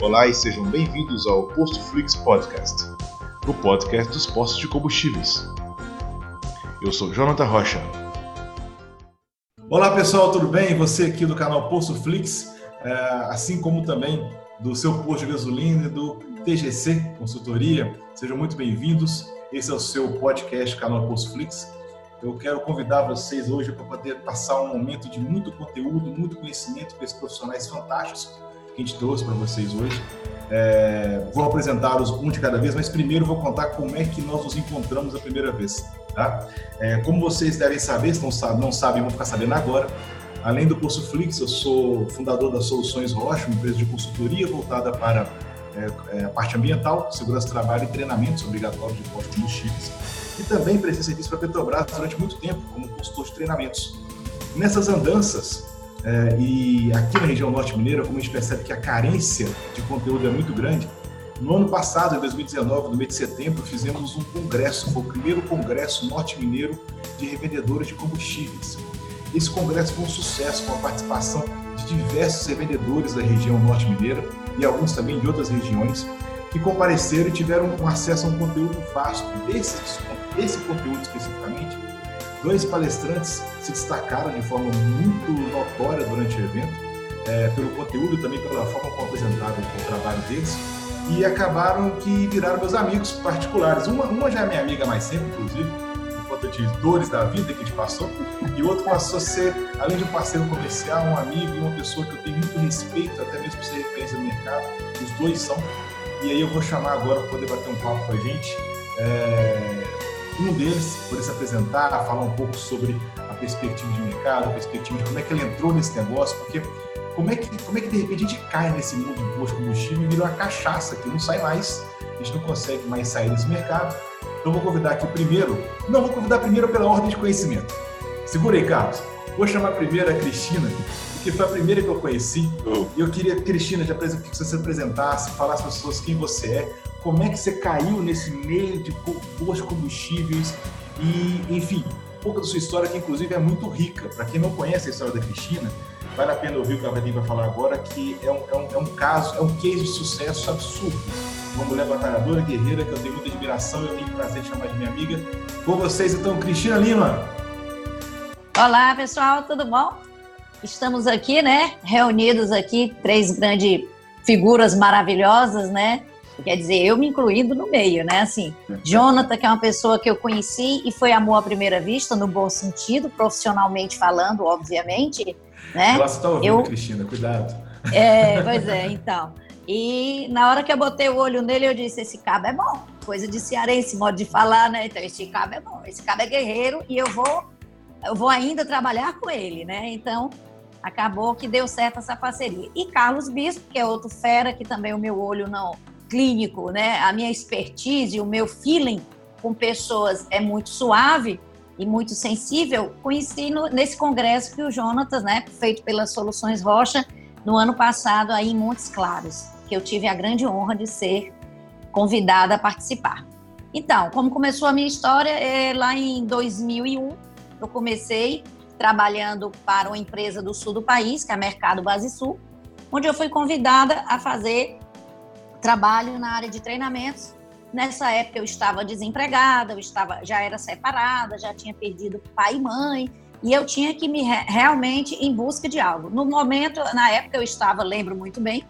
Olá e sejam bem-vindos ao Posto Flix Podcast, o podcast dos postos de combustíveis. Eu sou Jonathan Rocha. Olá pessoal, tudo bem? Você aqui do canal Posto Flix, é, assim como também do seu posto de gasolina e do TGC Consultoria, sejam muito bem-vindos. Esse é o seu podcast canal Posto Flix. Eu quero convidar vocês hoje para poder passar um momento de muito conteúdo, muito conhecimento com esses profissionais fantásticos que a gente trouxe para vocês hoje. É, vou apresentá-los um de cada vez, mas primeiro vou contar como é que nós nos encontramos a primeira vez. Tá? É, como vocês devem saber, se não, sabem, não sabem, vão ficar sabendo agora. Além do Curso Flix, eu sou fundador da Soluções Rocha, uma empresa de consultoria voltada para é, é a parte ambiental, segurança do trabalho e treinamentos obrigatórios de postos combustíveis e também prestei serviço para a Petrobras durante muito tempo como consultor de treinamentos. Nessas andanças, é, e aqui na região norte mineira, como a gente percebe que a carência de conteúdo é muito grande, no ano passado, em 2019, no mês de setembro, fizemos um congresso, foi o primeiro congresso norte-mineiro de revendedores de combustíveis. Esse congresso foi um sucesso, com a participação de diversos revendedores da região norte-mineira e alguns também de outras regiões, que compareceram e tiveram acesso a um conteúdo vasto. Desses esse conteúdo especificamente, dois palestrantes se destacaram de forma muito notória durante o evento, é, pelo conteúdo também pela forma como apresentaram o trabalho deles, e acabaram que viraram meus amigos particulares. Uma, uma já é minha amiga mais sempre, inclusive, por conta de dores da vida que a gente passou, e outro passou a ser, além de um parceiro comercial, um amigo e uma pessoa que eu tenho muito respeito, até mesmo por ser referência no mercado, os dois são. E aí eu vou chamar agora para poder bater um papo com a gente. É, um deles poder se apresentar, falar um pouco sobre a perspectiva de mercado, a perspectiva de como é que ele entrou nesse negócio, porque como é que, como é que de repente a gente cai nesse mundo de de combustível e vira uma cachaça que não sai mais, a gente não consegue mais sair desse mercado. Então vou convidar aqui o primeiro, não, vou convidar primeiro pela ordem de conhecimento. Segura aí, Carlos. Vou chamar primeiro a Cristina, que foi a primeira que eu conheci. Oh. E eu queria, Cristina, que você se apresentasse, falasse para as pessoas quem você é, como é que você caiu nesse meio de boas combustíveis e, enfim, um pouco da sua história, que inclusive é muito rica. Para quem não conhece a história da Cristina, vale a pena ouvir o que ela vai vir para falar agora, que é um, é, um, é um caso, é um case de sucesso absurdo. Uma mulher batalhadora, guerreira, que eu tenho muita admiração e eu tenho prazer de chamar de minha amiga. Com vocês, então, Cristina Lima. Olá, pessoal, tudo bom? Estamos aqui, né, reunidos aqui, três grandes figuras maravilhosas, né, Quer dizer, eu me incluindo no meio, né? Assim, Jonathan, que é uma pessoa que eu conheci e foi amor à primeira vista, no bom sentido, profissionalmente falando, obviamente. Né? Ela está ouvindo, eu... Cristina, cuidado. É, pois é, então. E na hora que eu botei o olho nele, eu disse: esse cabo é bom. Coisa de cearense, modo de falar, né? Então, esse cabo é bom, esse cabo é guerreiro e eu vou, eu vou ainda trabalhar com ele, né? Então, acabou que deu certo essa parceria. E Carlos Bispo, que é outro fera, que também o meu olho não clínico, né, a minha expertise, o meu feeling com pessoas é muito suave e muito sensível, conheci no, nesse congresso que o Jonatas, né, feito pelas Soluções Rocha, no ano passado aí em Montes Claros, que eu tive a grande honra de ser convidada a participar. Então, como começou a minha história, é, lá em 2001, eu comecei trabalhando para uma empresa do sul do país, que é a Mercado Base Sul, onde eu fui convidada a fazer trabalho na área de treinamentos. Nessa época eu estava desempregada, eu estava já era separada, já tinha perdido pai e mãe, e eu tinha que me realmente em busca de algo. No momento, na época eu estava, lembro muito bem,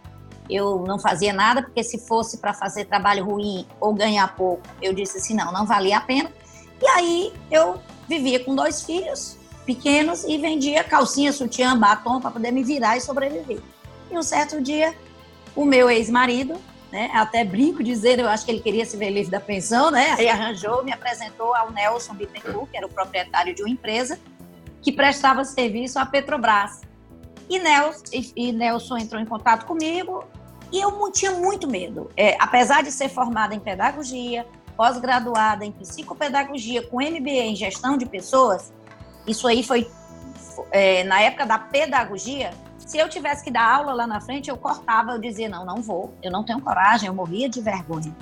eu não fazia nada, porque se fosse para fazer trabalho ruim ou ganhar pouco, eu disse assim, não, não valia a pena. E aí eu vivia com dois filhos pequenos e vendia calcinha, sutiã, batom para poder me virar e sobreviver. E um certo dia, o meu ex-marido né? Até brinco dizendo, eu acho que ele queria se ver livre da pensão, né? Aí arranjou, me apresentou ao Nelson Bittencourt, que era o proprietário de uma empresa que prestava serviço à Petrobras. E Nelson, e Nelson entrou em contato comigo e eu tinha muito medo. É, apesar de ser formada em pedagogia, pós-graduada em psicopedagogia, com MBA em gestão de pessoas, isso aí foi é, na época da pedagogia, se eu tivesse que dar aula lá na frente, eu cortava, eu dizia, não, não vou, eu não tenho coragem, eu morria de vergonha.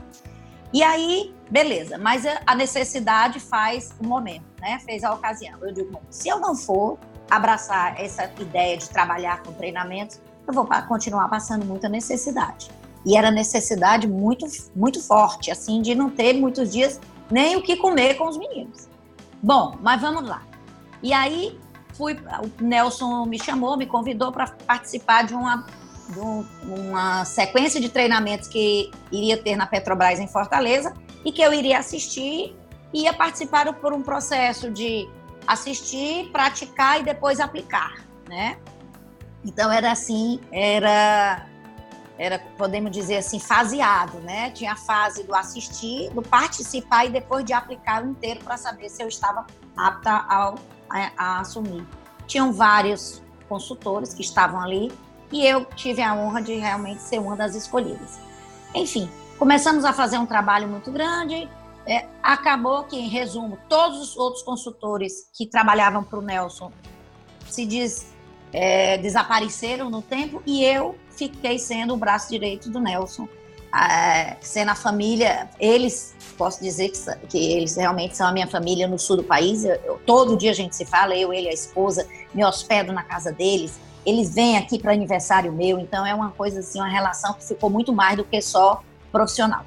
E aí, beleza, mas a necessidade faz o momento, né? Fez a ocasião. Eu digo, bom, se eu não for abraçar essa ideia de trabalhar com treinamentos, eu vou continuar passando muita necessidade. E era necessidade muito, muito forte, assim, de não ter muitos dias nem o que comer com os meninos. Bom, mas vamos lá. E aí fui, o Nelson me chamou, me convidou para participar de uma, de uma sequência de treinamentos que iria ter na Petrobras em Fortaleza e que eu iria assistir e ia participar por um processo de assistir, praticar e depois aplicar, né? Então era assim, era era podemos dizer assim faseado, né? Tinha a fase do assistir, do participar e depois de aplicar o inteiro para saber se eu estava apta ao, a, a assumir. Tinham vários consultores que estavam ali e eu tive a honra de realmente ser uma das escolhidas. Enfim, começamos a fazer um trabalho muito grande. É, acabou que, em resumo, todos os outros consultores que trabalhavam para o Nelson se diz, é, desapareceram no tempo e eu fiquei sendo o braço direito do Nelson. É, sendo a família, eles, posso dizer que, que, eles realmente são a minha família no sul do país. Eu, eu, todo dia a gente se fala, eu, ele, a esposa, me hospedo na casa deles. Eles vêm aqui para aniversário meu, então é uma coisa assim, uma relação que ficou muito mais do que só profissional.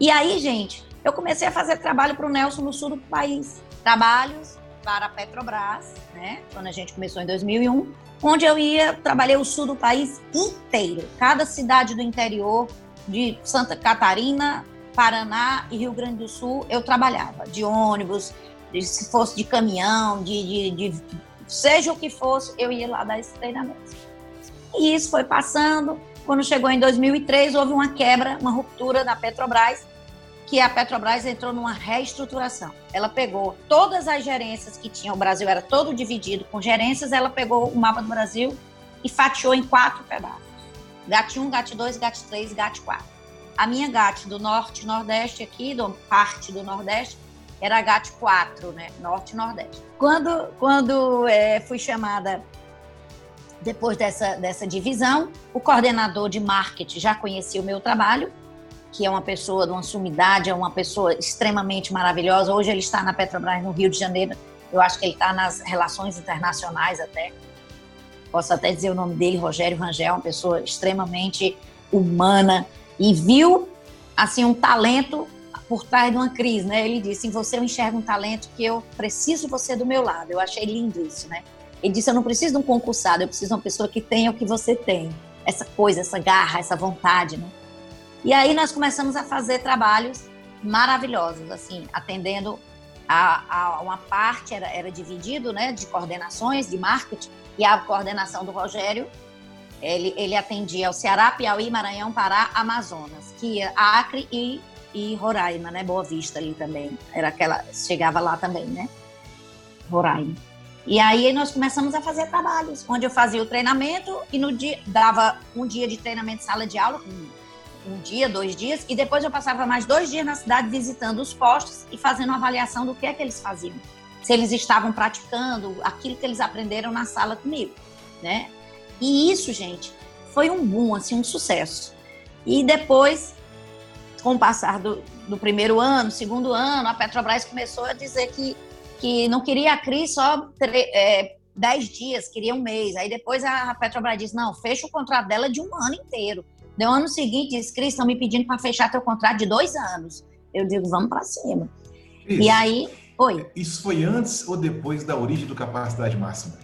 E aí, gente, eu comecei a fazer trabalho para o Nelson no sul do país. Trabalhos para a Petrobras, né? Quando a gente começou em 2001, onde eu ia, trabalhei o sul do país inteiro. Cada cidade do interior, de Santa Catarina, Paraná e Rio Grande do Sul, eu trabalhava. De ônibus, se fosse de caminhão, de, de, de seja o que fosse, eu ia lá dar esse treinamento. E isso foi passando. Quando chegou em 2003, houve uma quebra, uma ruptura da Petrobras que a Petrobras entrou numa reestruturação. Ela pegou todas as gerências que tinha, o Brasil era todo dividido com gerências, ela pegou o mapa do Brasil e fatiou em quatro pedaços. GAT 1, GAT 2, GAT 3, GAT 4. A minha GAT do Norte Nordeste aqui, do, parte do Nordeste, era GAT 4, né? Norte Nordeste. Quando, quando é, fui chamada depois dessa, dessa divisão, o coordenador de marketing já conhecia o meu trabalho que é uma pessoa de uma sumidade, é uma pessoa extremamente maravilhosa. Hoje ele está na Petrobras no Rio de Janeiro. Eu acho que ele está nas relações internacionais até. Posso até dizer o nome dele, Rogério Rangel, uma pessoa extremamente humana e viu assim um talento por trás de uma crise, né? Ele disse: "Em você eu enxergo um talento que eu preciso você do meu lado". Eu achei lindo isso, né? Ele disse: "Eu não preciso de um concursado, eu preciso de uma pessoa que tenha o que você tem, essa coisa, essa garra, essa vontade, né?" E aí nós começamos a fazer trabalhos maravilhosos, assim, atendendo a, a uma parte, era, era dividido, né, de coordenações, de marketing, e a coordenação do Rogério, ele, ele atendia ao Ceará, Piauí, Maranhão, Pará, Amazonas, que ia Acre e, e Roraima, né, Boa Vista ali também, era aquela, chegava lá também, né, Roraima. E aí nós começamos a fazer trabalhos, onde eu fazia o treinamento e no dia dava um dia de treinamento sala de aula com um dia, dois dias, e depois eu passava mais dois dias na cidade visitando os postos e fazendo uma avaliação do que é que eles faziam. Se eles estavam praticando aquilo que eles aprenderam na sala comigo, né? E isso, gente, foi um boom, assim, um sucesso. E depois, com o passar do, do primeiro ano, segundo ano, a Petrobras começou a dizer que, que não queria a Cris só é, dez dias, queria um mês. Aí depois a Petrobras disse, não, fecha o contrato dela de um ano inteiro. No ano seguinte, disse, Cris, estão me pedindo para fechar teu contrato de dois anos. Eu digo, vamos para cima. Isso. E aí, oi. Isso foi antes ou depois da origem do capacidade máxima?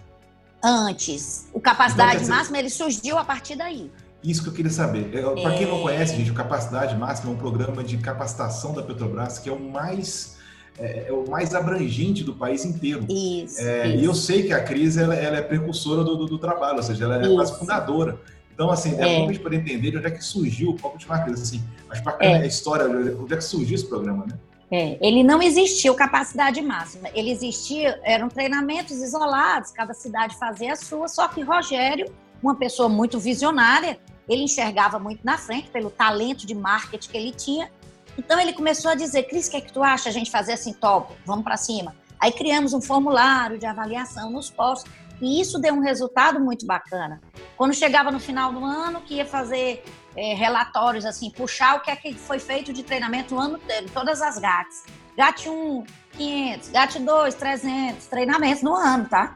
Antes. O capacidade então, dizer... máxima, ele surgiu a partir daí. Isso que eu queria saber. Para quem não é. conhece, gente, o Capacidade Máxima é um programa de capacitação da Petrobras que é o mais é, é o mais abrangente do país inteiro. Isso, é, isso. E eu sei que a Cris ela, ela é precursora do, do, do, trabalho, ou seja, ela é isso. quase fundadora. Então, assim, é, é. bom a gente poder entender de onde é que surgiu o Copo de Marcas. Assim, acho bacana é. a história, onde é que surgiu esse programa, né? É, ele não existiu capacidade máxima. Ele existia, eram treinamentos isolados, cada cidade fazia a sua, só que Rogério, uma pessoa muito visionária, ele enxergava muito na frente pelo talento de marketing que ele tinha. Então ele começou a dizer: Cris, o que é que tu acha a gente fazer assim, top, vamos para cima? Aí criamos um formulário de avaliação nos postos. E isso deu um resultado muito bacana. Quando chegava no final do ano, que ia fazer é, relatórios, assim, puxar o que é que foi feito de treinamento o ano inteiro, todas as GATs. GAT 1, 500, GAT 2, 300, treinamentos no ano, tá?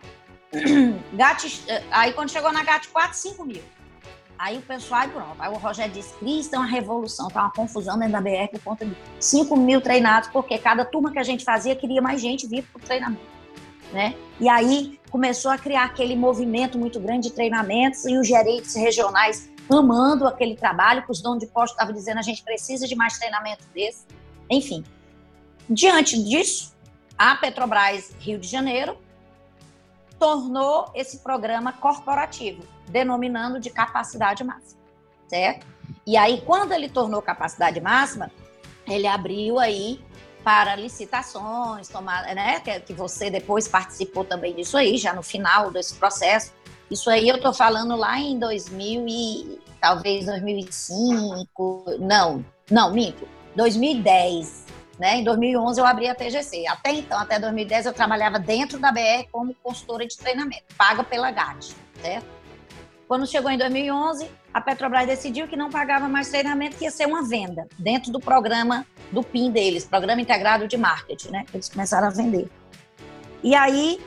GAT, eh, aí quando chegou na GAT 4, 5 mil. Aí o pessoal, aí pronto. Aí o Rogério disse: Cris, tem uma revolução, tá uma confusão dentro da BR por conta de 5 mil treinados, porque cada turma que a gente fazia queria mais gente vir para o treinamento. Né? E aí começou a criar aquele movimento muito grande de treinamentos e os gerentes regionais amando aquele trabalho, que os donos de posto estavam dizendo a gente precisa de mais treinamento desse. Enfim, diante disso, a Petrobras Rio de Janeiro tornou esse programa corporativo, denominando de capacidade máxima, certo? E aí, quando ele tornou capacidade máxima, ele abriu aí para licitações, tomar, né, que, você depois participou também disso aí, já no final desse processo. Isso aí eu estou falando lá em 2000 e talvez 2005, não, não, minto, 2010, né? Em 2011 eu abri a TGC. Até então, até 2010 eu trabalhava dentro da BR como consultora de treinamento, paga pela GAT, certo? Quando chegou em 2011, a Petrobras decidiu que não pagava mais treinamento, que ia ser uma venda dentro do programa do PIN deles, Programa Integrado de Marketing, né? Eles começaram a vender. E aí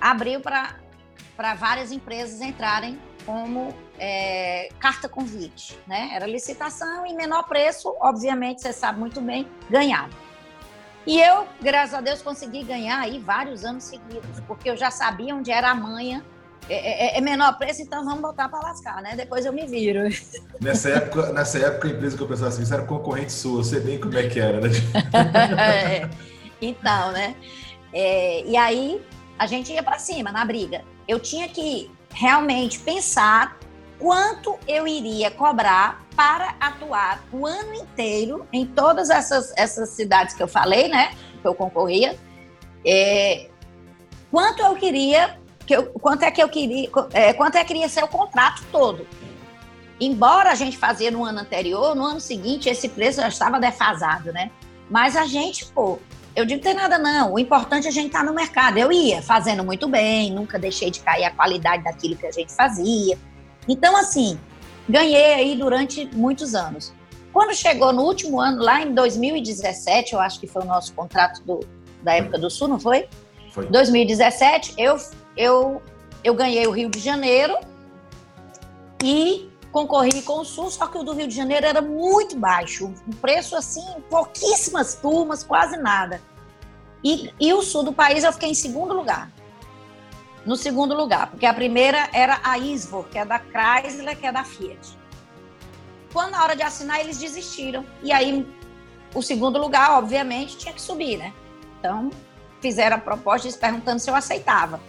abriu para várias empresas entrarem como é, carta convite, né? Era licitação e menor preço, obviamente, você sabe muito bem, ganhava. E eu, graças a Deus, consegui ganhar aí vários anos seguidos, porque eu já sabia onde era a manha. É, é, é menor preço, então vamos botar para lascar, né? Depois eu me viro. Nessa época, nessa época a empresa que eu pensava assim, era concorrente sua, eu sei bem como é que era, né? é, então, né? É, e aí a gente ia para cima na briga. Eu tinha que realmente pensar quanto eu iria cobrar para atuar o ano inteiro em todas essas, essas cidades que eu falei, né? Que eu concorria. É, quanto eu queria, que eu, quanto é que eu queria, é, quanto é que queria ser o contrato todo. Embora a gente fazia no ano anterior, no ano seguinte esse preço já estava defasado, né? Mas a gente, pô, eu digo, tem nada não, o importante é a gente estar tá no mercado. Eu ia fazendo muito bem, nunca deixei de cair a qualidade daquilo que a gente fazia então, assim, ganhei aí durante muitos anos. Quando chegou no último ano, lá em 2017, eu acho que foi o nosso contrato do, da época do Sul, não foi? Foi. 2017, eu, eu, eu ganhei o Rio de Janeiro e concorri com o Sul, só que o do Rio de Janeiro era muito baixo, um preço assim, pouquíssimas turmas, quase nada. E, e o Sul do país eu fiquei em segundo lugar no segundo lugar, porque a primeira era a Isvor, que é da Chrysler, que é da Fiat. Quando na hora de assinar, eles desistiram. E aí, o segundo lugar, obviamente, tinha que subir, né? Então, fizeram a proposta perguntando se eu aceitava.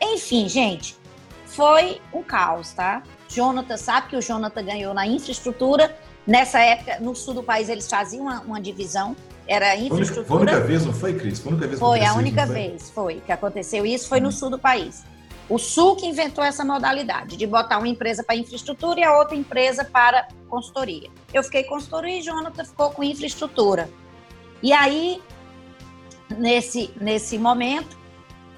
Enfim, gente, foi um caos, tá? Jonathan sabe que o Jonathan ganhou na infraestrutura. Nessa época, no sul do país, eles faziam uma, uma divisão era infraestrutura. Foi a única vez, não foi, Cris? Foi a única vez que Foi a única foi? vez, foi, que aconteceu isso, foi no sul do país. O Sul que inventou essa modalidade de botar uma empresa para infraestrutura e a outra empresa para consultoria. Eu fiquei consultoria e Jonathan ficou com infraestrutura. E aí, nesse, nesse momento,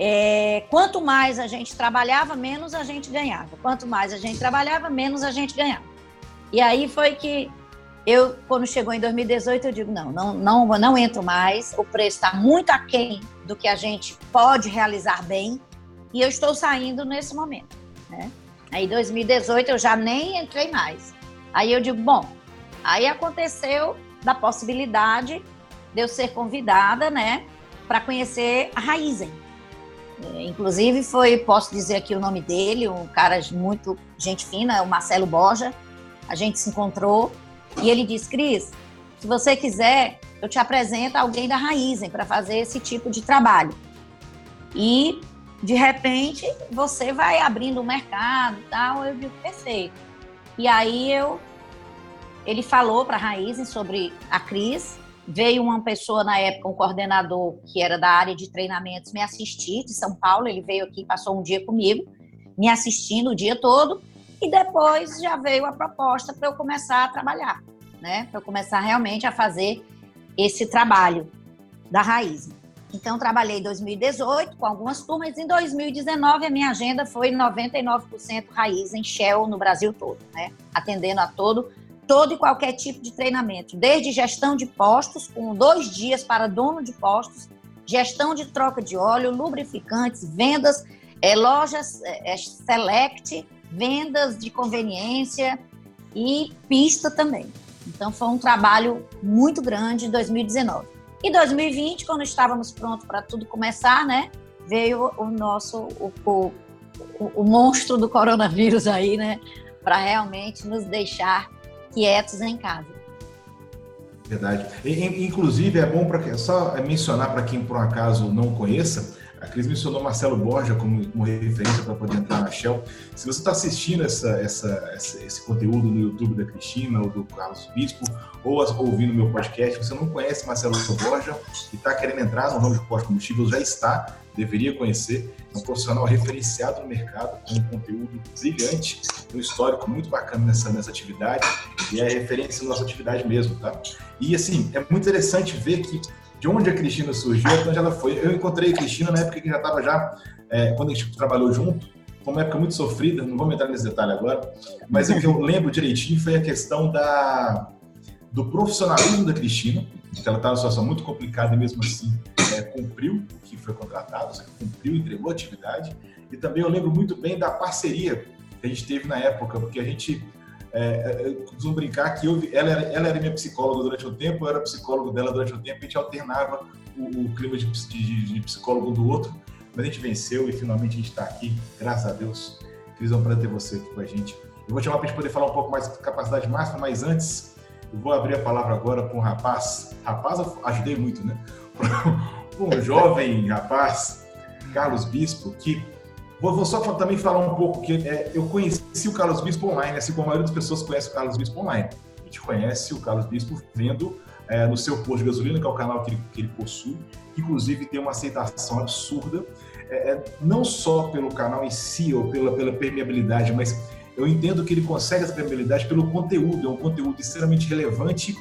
é, quanto mais a gente trabalhava, menos a gente ganhava. Quanto mais a gente trabalhava, menos a gente ganhava. E aí foi que eu, quando chegou em 2018, eu digo, não, não, não, não entro mais, o preço está muito aquém do que a gente pode realizar bem, e eu estou saindo nesse momento, né? Aí, em 2018, eu já nem entrei mais. Aí eu digo, bom, aí aconteceu da possibilidade de eu ser convidada, né, para conhecer a Raizen. Inclusive, foi, posso dizer aqui o nome dele, um cara muito gente fina, o Marcelo Borja. A gente se encontrou e ele disse: Cris, se você quiser, eu te apresento alguém da Raizen para fazer esse tipo de trabalho. E, de repente, você vai abrindo o mercado e tal. Eu digo: perfeito. E aí eu. Ele falou para a Raizen sobre a Cris. Veio uma pessoa na época, um coordenador que era da área de treinamentos, me assistir de São Paulo. Ele veio aqui, passou um dia comigo, me assistindo o dia todo. E depois já veio a proposta para eu começar a trabalhar, né? Para eu começar realmente a fazer esse trabalho da raiz. Então, trabalhei em 2018 com algumas turmas. Em 2019, a minha agenda foi 99% raiz em Shell no Brasil todo, né? Atendendo a todo, todo e qualquer tipo de treinamento, desde gestão de postos, com dois dias para dono de postos, gestão de troca de óleo, lubrificantes, vendas, é, lojas é, select, vendas de conveniência, e pista também. Então foi um trabalho muito grande em 2019. E 2020, quando estávamos prontos para tudo começar, né, veio o nosso o, o, o monstro do coronavírus aí, né, para realmente nos deixar quietos em casa. Verdade. Inclusive é bom para só mencionar para quem por um acaso não conheça, a Cris mencionou Marcelo Borja como, como referência para poder entrar na Shell. Se você está assistindo essa, essa, essa, esse conteúdo no YouTube da Cristina ou do Carlos Bispo, ou ouvindo meu podcast, você não conhece Marcelo Borja e está querendo entrar no ramo de pós-combustível, já está, deveria conhecer. É um profissional referenciado no mercado, com um conteúdo brilhante, um histórico muito bacana nessa, nessa atividade e é referência na nossa atividade mesmo, tá? E assim, é muito interessante ver que de onde a Cristina surgiu, onde ela foi. Eu encontrei a Cristina na época que já estava já, é, quando a gente trabalhou junto, foi uma época muito sofrida, não vou entrar nesse detalhe agora, mas o que eu lembro direitinho foi a questão da, do profissionalismo da Cristina, que ela estava numa situação muito complicada e mesmo assim é, cumpriu o que foi contratado, seja, cumpriu, entregou a atividade. E também eu lembro muito bem da parceria que a gente teve na época, porque a gente é, eu costumo brincar que eu, ela, era, ela era minha psicóloga durante um tempo, eu era psicólogo dela durante um tempo, a gente alternava o, o clima de, de, de, psicólogo do outro, mas a gente venceu e finalmente a gente está aqui, graças a Deus. Cris, é um prazer ter você aqui com a gente. Eu vou chamar para a gente poder falar um pouco mais de capacidade máxima, mas antes, eu vou abrir a palavra agora para um rapaz. Rapaz, ajudei muito, né? Um jovem rapaz, Carlos Bispo, que Vou, vou, só também falar um pouco que é, eu conheci o Carlos Bispo online, assim como a maioria das pessoas conhece o Carlos Bispo online. A gente conhece o Carlos Bispo vendo é, no seu posto de gasolina, que é o canal que ele, que ele possui, que inclusive tem uma aceitação absurda, é, é, não só pelo canal em si ou pela, pela permeabilidade, mas eu entendo que ele consegue essa permeabilidade pelo conteúdo, é um conteúdo extremamente relevante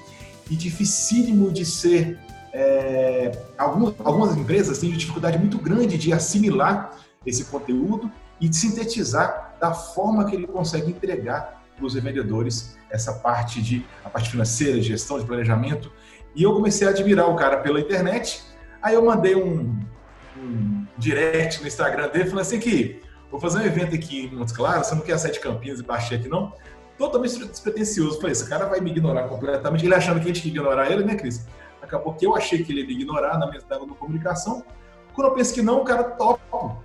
e dificílimo de ser. É, algumas, algumas empresas têm dificuldade muito grande de assimilar esse conteúdo e sintetizar da forma que ele consegue entregar para os revendedores essa parte de a parte financeira, gestão de planejamento. E eu comecei a admirar o cara pela internet. Aí eu mandei um, um direct no Instagram dele falando assim que vou fazer um evento aqui em Montes Claros, você não quer sair de Campinas e baixar aqui não? Totalmente despretensioso. Falei, esse cara vai me ignorar completamente. Ele achando que a gente ia ignorar ele, né, Cris? Acabou que eu achei que ele ia me ignorar na minha comunicação. Quando eu penso que não, o cara topa.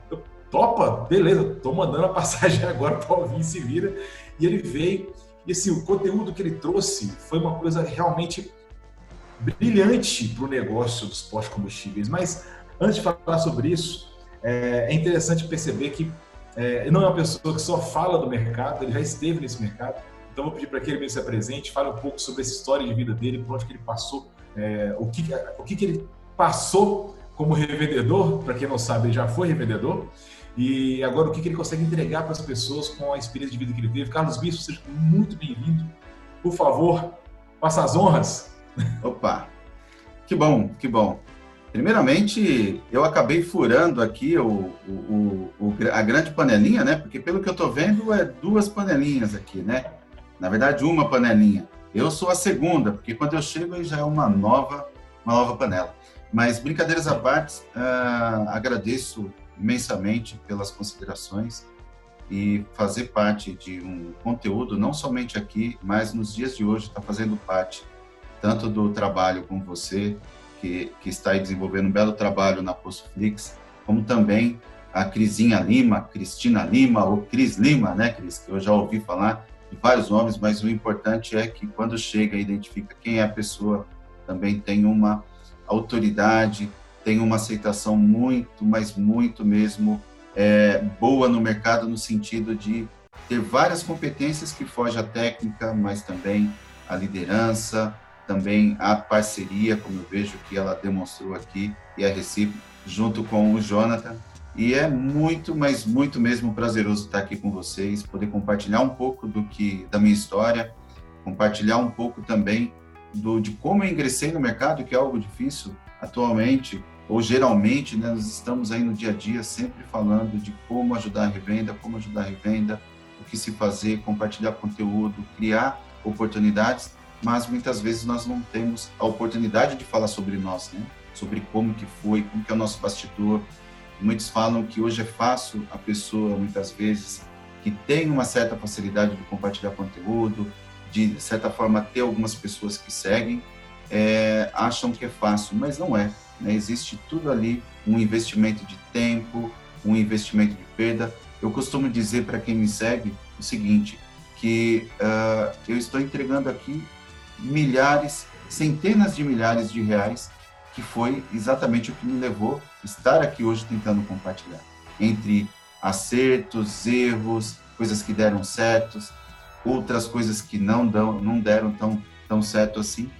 Topa? Beleza, tô mandando a passagem agora para o se vira. E ele veio. E assim, o conteúdo que ele trouxe foi uma coisa realmente brilhante para o negócio dos pós-combustíveis. Mas antes de falar sobre isso, é, é interessante perceber que é, não é uma pessoa que só fala do mercado, ele já esteve nesse mercado. Então, vou pedir para que ele se apresente, fale um pouco sobre essa história de vida dele, por onde que ele passou, é, o, que, o que, que ele passou como revendedor, para quem não sabe, ele já foi revendedor, e agora o que, ele consegue entregar para as pessoas com a experiência de vida que ele teve. Carlos Bispo, seja muito bem-vindo. Por favor, faça as honras. Opa, que bom, que bom. Primeiramente, eu acabei furando aqui o, o, o, a grande panelinha, né? Porque pelo que eu estou vendo, é duas panelinhas aqui, né? Na verdade, uma panelinha. Eu sou a segunda, porque quando eu chego já é uma nova, uma nova panela. Mas brincadeiras à parte, uh, agradeço imensamente pelas considerações e fazer parte de um conteúdo, não somente aqui, mas nos dias de hoje, está fazendo parte tanto do trabalho com você, que, que está aí desenvolvendo um belo trabalho na Postflix, como também a Crisinha Lima, Cristina Lima, ou Cris Lima, né, Cris, que eu já ouvi falar de vários nomes, mas o importante é que quando chega e identifica quem é a pessoa, também tem uma autoridade, tem uma aceitação muito, mas muito mesmo é, boa no mercado, no sentido de ter várias competências que fogem à técnica, mas também a liderança, também a parceria, como eu vejo que ela demonstrou aqui, e a Recife, junto com o Jonathan. E é muito, mas muito mesmo prazeroso estar aqui com vocês, poder compartilhar um pouco do que da minha história, compartilhar um pouco também do, de como eu ingressei no mercado, que é algo difícil atualmente, ou geralmente, né, nós estamos aí no dia a dia sempre falando de como ajudar a revenda, como ajudar a revenda, o que se fazer, compartilhar conteúdo, criar oportunidades, mas muitas vezes nós não temos a oportunidade de falar sobre nós, né? Sobre como que foi, como que é o nosso bastidor. Muitos falam que hoje é fácil a pessoa, muitas vezes, que tem uma certa facilidade de compartilhar conteúdo, de certa forma, ter algumas pessoas que seguem, é, acham que é fácil, mas não é. Né? Existe tudo ali, um investimento de tempo, um investimento de perda. Eu costumo dizer para quem me segue o seguinte, que uh, eu estou entregando aqui milhares, centenas de milhares de reais, que foi exatamente o que me levou a estar aqui hoje tentando compartilhar. Entre acertos, erros, coisas que deram certos, outras coisas que não, dão, não deram tão, tão certo assim,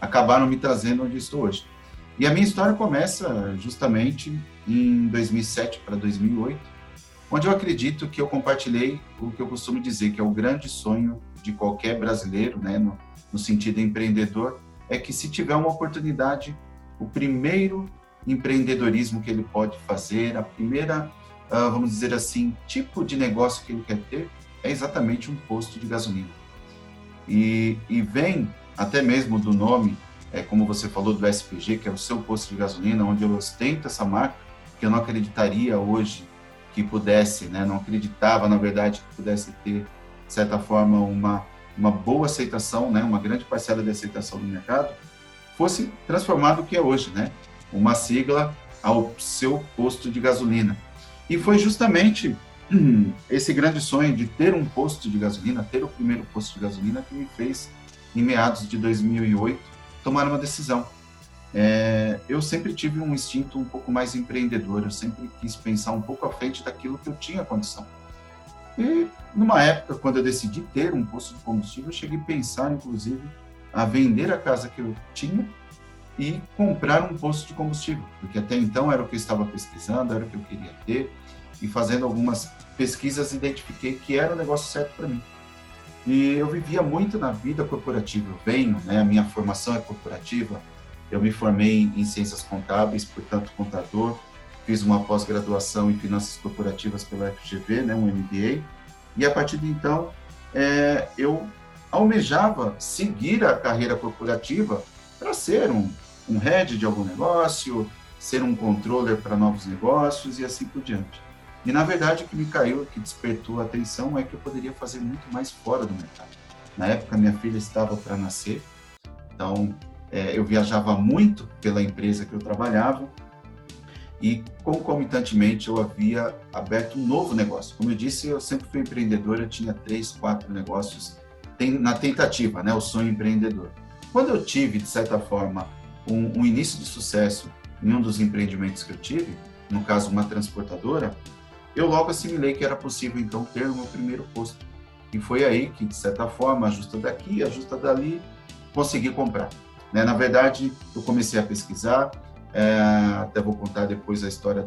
acabaram me trazendo onde estou hoje. E a minha história começa justamente em 2007 para 2008, onde eu acredito que eu compartilhei o que eu costumo dizer que é o grande sonho de qualquer brasileiro, né, no, no sentido empreendedor, é que se tiver uma oportunidade, o primeiro empreendedorismo que ele pode fazer, a primeira, uh, vamos dizer assim, tipo de negócio que ele quer ter, é exatamente um posto de gasolina. E, e vem até mesmo do nome, é, como você falou, do SPG, que é o seu posto de gasolina, onde eu ostento essa marca, que eu não acreditaria hoje que pudesse, né, não acreditava, na verdade, que pudesse ter, de certa forma, uma, uma boa aceitação, né, uma grande parcela de aceitação no mercado, fosse transformado o que é hoje, né, uma sigla ao seu posto de gasolina. E foi justamente esse grande sonho de ter um posto de gasolina, ter o primeiro posto de gasolina, que me fez, em meados de 2008, tomar uma decisão. É, eu sempre tive um instinto um pouco mais empreendedor, eu sempre quis pensar um pouco à frente daquilo que eu tinha condição. E numa época, quando eu decidi ter um posto de combustível, eu cheguei a pensar, inclusive, a vender a casa que eu tinha e comprar um posto de combustível, porque até então era o que eu estava pesquisando, era o que eu queria ter, e fazendo algumas pesquisas identifiquei que era o negócio certo para mim. E eu vivia muito na vida corporativa. Eu venho, né, a minha formação é corporativa. Eu me formei em ciências contábeis, portanto contador. Fiz uma pós-graduação em finanças corporativas pela FGV, né, um MBA. E a partir de então, é, eu almejava seguir a carreira corporativa para ser um, um head de algum negócio, ser um controller para novos negócios e assim por diante. E na verdade o que me caiu, que despertou a atenção é que eu poderia fazer muito mais fora do mercado. Na época minha filha estava para nascer, então é, eu viajava muito pela empresa que eu trabalhava e concomitantemente eu havia aberto um novo negócio. Como eu disse, eu sempre fui empreendedor, eu tinha três, quatro negócios na tentativa, né, o sonho empreendedor. Quando eu tive, de certa forma, um, um início de sucesso em um dos empreendimentos que eu tive, no caso uma transportadora, eu logo assimilei que era possível então ter o meu primeiro posto. E foi aí que, de certa forma, ajusta daqui, ajusta dali, consegui comprar. Né? Na verdade, eu comecei a pesquisar, é, até vou contar depois a história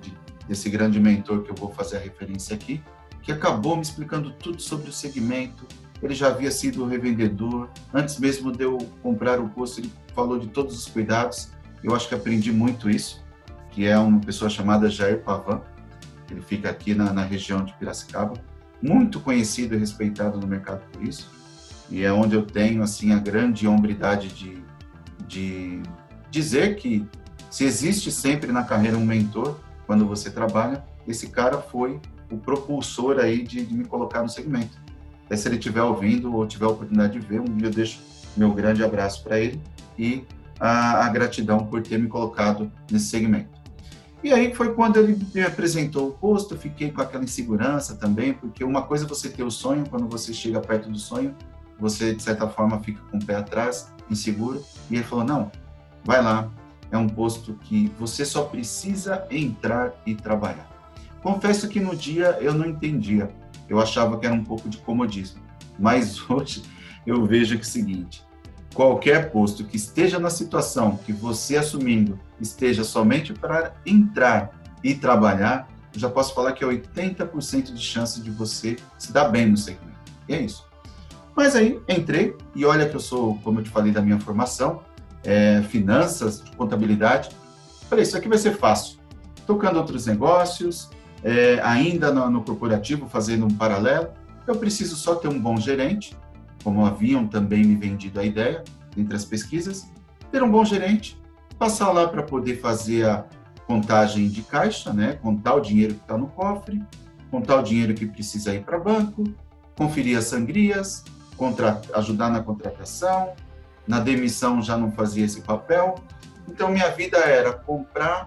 de, desse grande mentor que eu vou fazer a referência aqui, que acabou me explicando tudo sobre o segmento. Ele já havia sido revendedor, antes mesmo de eu comprar o posto, ele falou de todos os cuidados. Eu acho que aprendi muito isso, que é uma pessoa chamada Jair Pavan, ele fica aqui na, na região de Piracicaba, muito conhecido e respeitado no mercado por isso, e é onde eu tenho assim a grande hombridade de, de dizer que se existe sempre na carreira um mentor quando você trabalha, esse cara foi o propulsor aí de, de me colocar no segmento. Até se ele estiver ouvindo ou tiver a oportunidade de ver, eu deixo meu grande abraço para ele e a, a gratidão por ter me colocado nesse segmento. E aí foi quando ele me apresentou o posto, fiquei com aquela insegurança também, porque uma coisa é você ter o sonho, quando você chega perto do sonho, você de certa forma fica com o pé atrás, inseguro, e ele falou: "Não, vai lá, é um posto que você só precisa entrar e trabalhar". Confesso que no dia eu não entendia, eu achava que era um pouco de comodismo, mas hoje eu vejo que é o seguinte, qualquer posto que esteja na situação que você assumindo esteja somente para entrar e trabalhar, eu já posso falar que é 80% de chance de você se dar bem no segmento. E é isso. Mas aí entrei e olha que eu sou, como eu te falei da minha formação, é, finanças, contabilidade. Falei, isso aqui vai ser fácil. Tocando outros negócios, é, ainda no, no corporativo, fazendo um paralelo, eu preciso só ter um bom gerente, como haviam também me vendido a ideia, entre as pesquisas, ter um bom gerente, passar lá para poder fazer a contagem de caixa, né? contar o dinheiro que está no cofre, contar o dinheiro que precisa ir para banco, conferir as sangrias, ajudar na contratação, na demissão já não fazia esse papel. Então minha vida era comprar,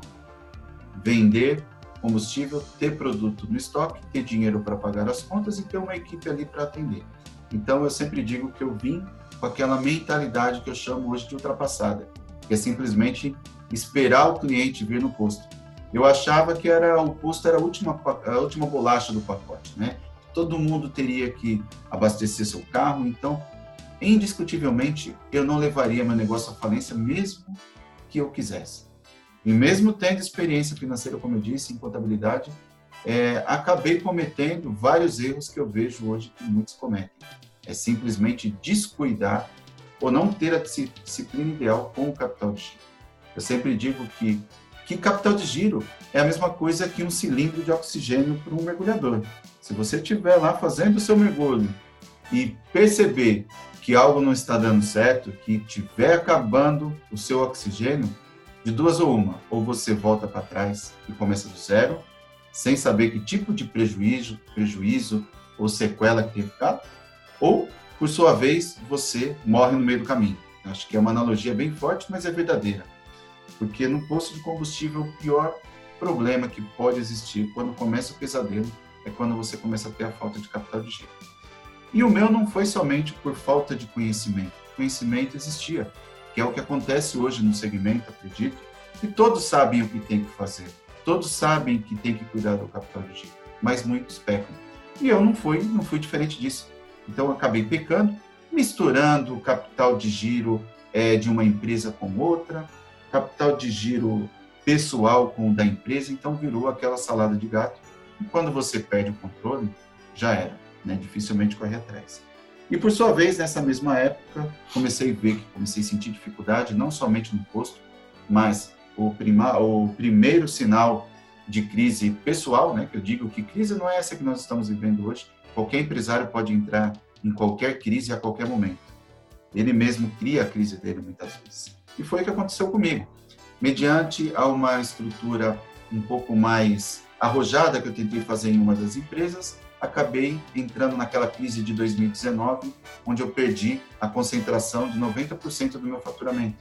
vender combustível, ter produto no estoque, ter dinheiro para pagar as contas e ter uma equipe ali para atender. Então eu sempre digo que eu vim com aquela mentalidade que eu chamo hoje de ultrapassada, que é simplesmente esperar o cliente vir no posto. Eu achava que era o posto era a última a última bolacha do pacote, né? Todo mundo teria que abastecer seu carro, então indiscutivelmente eu não levaria meu negócio à falência mesmo que eu quisesse. E mesmo tendo experiência financeira, como eu disse, em contabilidade, é, acabei cometendo vários erros que eu vejo hoje que muitos cometem. É simplesmente descuidar ou não ter a disciplina ideal com o capital de giro. Eu sempre digo que, que capital de giro é a mesma coisa que um cilindro de oxigênio para um mergulhador. Se você estiver lá fazendo o seu mergulho e perceber que algo não está dando certo, que estiver acabando o seu oxigênio, de duas ou uma, ou você volta para trás e começa do zero, sem saber que tipo de prejuízo, prejuízo ou sequela que teve ficado, ou, por sua vez, você morre no meio do caminho. Acho que é uma analogia bem forte, mas é verdadeira. Porque no posto de combustível, o pior problema que pode existir quando começa o pesadelo é quando você começa a ter a falta de capital de giro. E o meu não foi somente por falta de conhecimento. Conhecimento existia, que é o que acontece hoje no segmento, acredito, e todos sabem o que tem que fazer, todos sabem que tem que cuidar do capital de giro, mas muitos pecam. E eu não fui, não fui diferente disso. Então acabei pecando, misturando o capital de giro é, de uma empresa com outra, capital de giro pessoal com o da empresa, então virou aquela salada de gato. E quando você perde o controle, já era, né? dificilmente corre atrás. E por sua vez, nessa mesma época, comecei a ver que comecei a sentir dificuldade, não somente no posto, mas o, prima, o primeiro sinal de crise pessoal, né, que eu digo que crise não é essa que nós estamos vivendo hoje. Qualquer empresário pode entrar em qualquer crise a qualquer momento. Ele mesmo cria a crise dele muitas vezes. E foi o que aconteceu comigo. Mediante a uma estrutura um pouco mais arrojada que eu tentei fazer em uma das empresas, acabei entrando naquela crise de 2019, onde eu perdi a concentração de 90% do meu faturamento.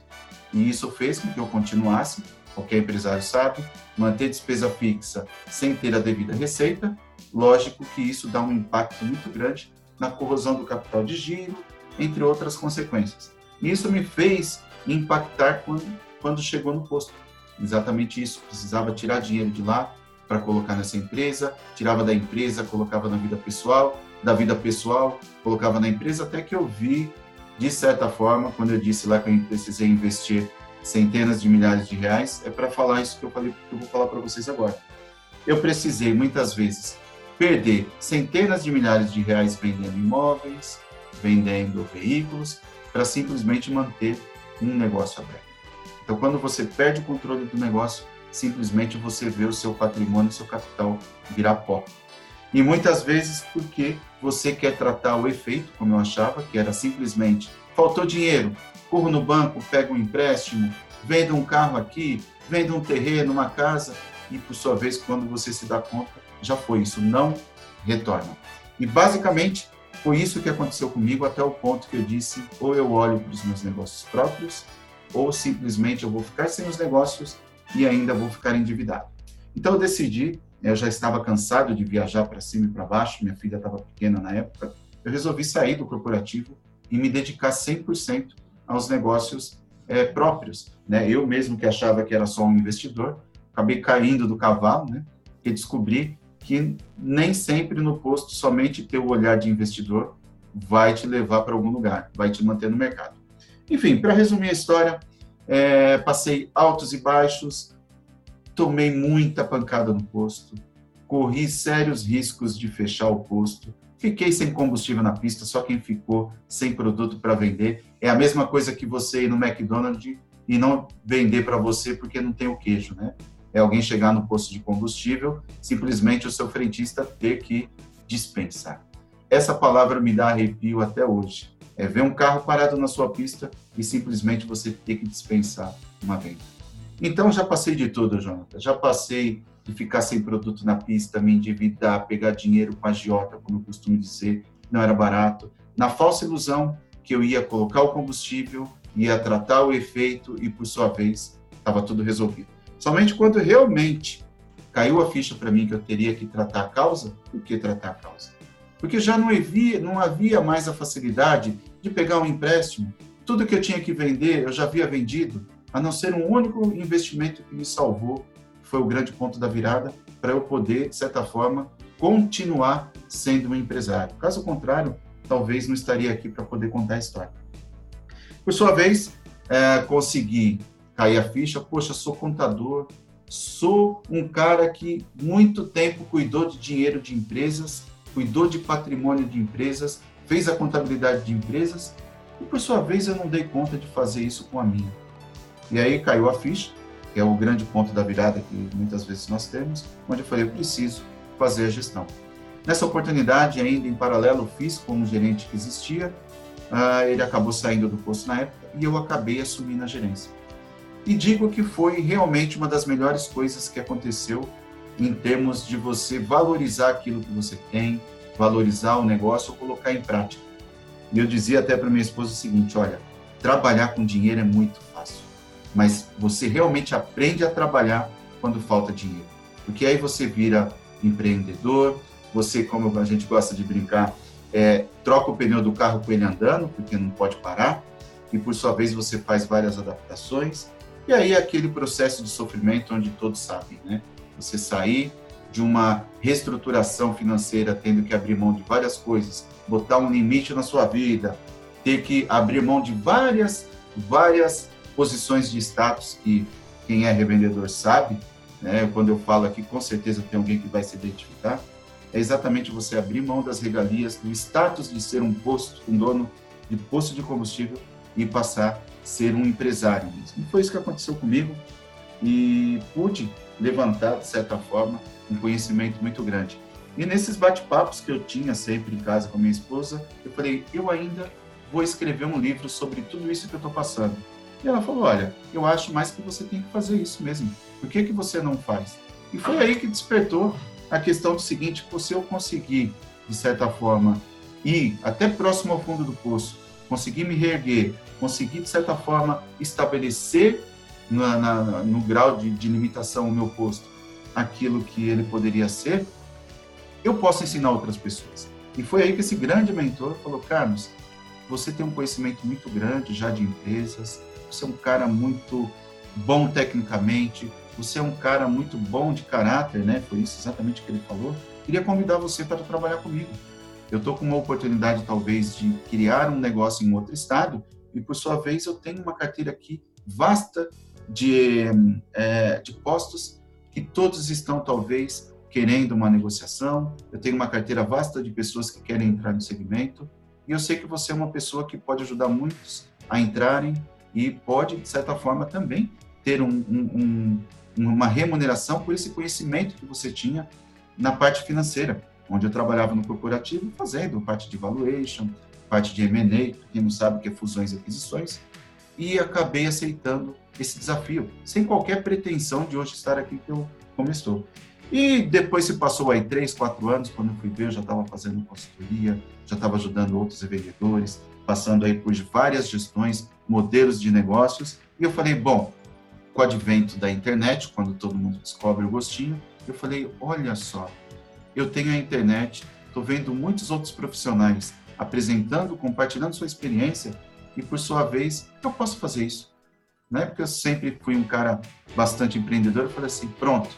E isso fez com que eu continuasse, qualquer empresário sabe, manter despesa fixa sem ter a devida receita. Lógico que isso dá um impacto muito grande na corrosão do capital de giro, entre outras consequências. Isso me fez impactar quando, quando chegou no posto. Exatamente isso, precisava tirar dinheiro de lá para colocar nessa empresa, tirava da empresa, colocava na vida pessoal, da vida pessoal, colocava na empresa, até que eu vi, de certa forma, quando eu disse lá que eu precisei investir centenas de milhares de reais, é para falar isso que eu, falei, que eu vou falar para vocês agora. Eu precisei, muitas vezes, perder centenas de milhares de reais vendendo imóveis, vendendo veículos, para simplesmente manter um negócio aberto. Então, quando você perde o controle do negócio, simplesmente você vê o seu patrimônio, o seu capital virar pó. E muitas vezes porque você quer tratar o efeito, como eu achava, que era simplesmente faltou dinheiro, corro no banco, pego um empréstimo, vendo um carro aqui, vendo um terreno, uma casa, e por sua vez, quando você se dá conta, já foi, isso não retorna. E basicamente foi isso que aconteceu comigo até o ponto que eu disse: ou eu olho para os meus negócios próprios, ou simplesmente eu vou ficar sem os negócios e ainda vou ficar endividado. Então eu decidi, eu já estava cansado de viajar para cima e para baixo, minha filha estava pequena na época, eu resolvi sair do corporativo e me dedicar 100% aos negócios é, próprios. Né? Eu mesmo que achava que era só um investidor, acabei caindo do cavalo, né? e descobri que nem sempre no posto somente ter o olhar de investidor vai te levar para algum lugar, vai te manter no mercado. Enfim, para resumir a história, é, passei altos e baixos, tomei muita pancada no posto, corri sérios riscos de fechar o posto, fiquei sem combustível na pista, só quem ficou sem produto para vender. É a mesma coisa que você ir no McDonald's e não vender para você porque não tem o queijo, né? É alguém chegar no posto de combustível, simplesmente o seu frentista ter que dispensar. Essa palavra me dá arrepio até hoje é ver um carro parado na sua pista e simplesmente você ter que dispensar uma venda. Então já passei de tudo, Jonathan. Já passei de ficar sem produto na pista, me endividar, pegar dinheiro com a agiota, como eu costumo dizer, não era barato. na falsa ilusão que eu ia colocar o combustível, ia tratar o efeito e, por sua vez, estava tudo resolvido. Somente quando realmente caiu a ficha para mim que eu teria que tratar a causa, o que tratar a causa? Porque já não havia, não havia mais a facilidade de pegar um empréstimo. Tudo que eu tinha que vender, eu já havia vendido, a não ser um único investimento que me salvou, foi o grande ponto da virada, para eu poder, de certa forma, continuar sendo um empresário. Caso contrário, talvez não estaria aqui para poder contar a história. Por sua vez, é, consegui cair a ficha, poxa, sou contador, sou um cara que muito tempo cuidou de dinheiro de empresas, cuidou de patrimônio de empresas, fez a contabilidade de empresas, e por sua vez eu não dei conta de fazer isso com a minha. E aí caiu a ficha, que é o grande ponto da virada que muitas vezes nós temos, onde eu falei, eu preciso fazer a gestão. Nessa oportunidade, ainda em paralelo, fiz como gerente que existia, uh, ele acabou saindo do posto na época e eu acabei assumindo a gerência. E digo que foi realmente uma das melhores coisas que aconteceu em termos de você valorizar aquilo que você tem, valorizar o negócio, colocar em prática. E eu dizia até para minha esposa o seguinte: olha, trabalhar com dinheiro é muito fácil, mas você realmente aprende a trabalhar quando falta dinheiro, porque aí você vira empreendedor, você, como a gente gosta de brincar, é, troca o pneu do carro com ele andando, porque não pode parar, e por sua vez você faz várias adaptações, e aí aquele processo de sofrimento onde todos sabem, né? Você sair de uma reestruturação financeira, tendo que abrir mão de várias coisas, botar um limite na sua vida, ter que abrir mão de várias, várias posições de status que quem é revendedor sabe, né? Quando eu falo aqui, com certeza tem alguém que vai se identificar. É exatamente você abrir mão das regalias, do status de ser um posto, um dono de posto de combustível e passar ser um empresário mesmo. E foi isso que aconteceu comigo e pude levantar, de certa forma, um conhecimento muito grande. E nesses bate-papos que eu tinha sempre em casa com minha esposa, eu falei, eu ainda vou escrever um livro sobre tudo isso que eu estou passando. E ela falou, olha, eu acho mais que você tem que fazer isso mesmo. Por que, que você não faz? E foi aí que despertou a questão do seguinte, se eu conseguir, de certa forma, ir até próximo ao fundo do poço, conseguir me reerguer, conseguir, de certa forma, estabelecer na, na, no grau de, de limitação o meu posto aquilo que ele poderia ser, eu posso ensinar outras pessoas. E foi aí que esse grande mentor falou, Carlos, você tem um conhecimento muito grande já de empresas, você é um cara muito bom tecnicamente, você é um cara muito bom de caráter, né? Foi isso exatamente que ele falou. Queria convidar você para trabalhar comigo. Eu estou com uma oportunidade, talvez, de criar um negócio em outro estado e, por sua vez, eu tenho uma carteira aqui vasta de, é, de postos que todos estão, talvez, querendo uma negociação. Eu tenho uma carteira vasta de pessoas que querem entrar no segmento e eu sei que você é uma pessoa que pode ajudar muitos a entrarem e pode, de certa forma, também ter um, um, um, uma remuneração por esse conhecimento que você tinha na parte financeira, onde eu trabalhava no corporativo fazendo parte de valuation, parte de M&A, quem não sabe o que é fusões e aquisições, e acabei aceitando esse desafio, sem qualquer pretensão de hoje estar aqui que eu como estou. E depois se passou aí três, quatro anos, quando eu fui ver, eu já estava fazendo consultoria, já estava ajudando outros vendedores, passando aí por várias gestões, modelos de negócios, e eu falei, bom, com o advento da internet, quando todo mundo descobre o gostinho, eu falei, olha só, eu tenho a internet, estou vendo muitos outros profissionais apresentando, compartilhando sua experiência, e por sua vez, eu posso fazer isso. Né? Porque eu sempre fui um cara bastante empreendedor, eu falei assim, pronto,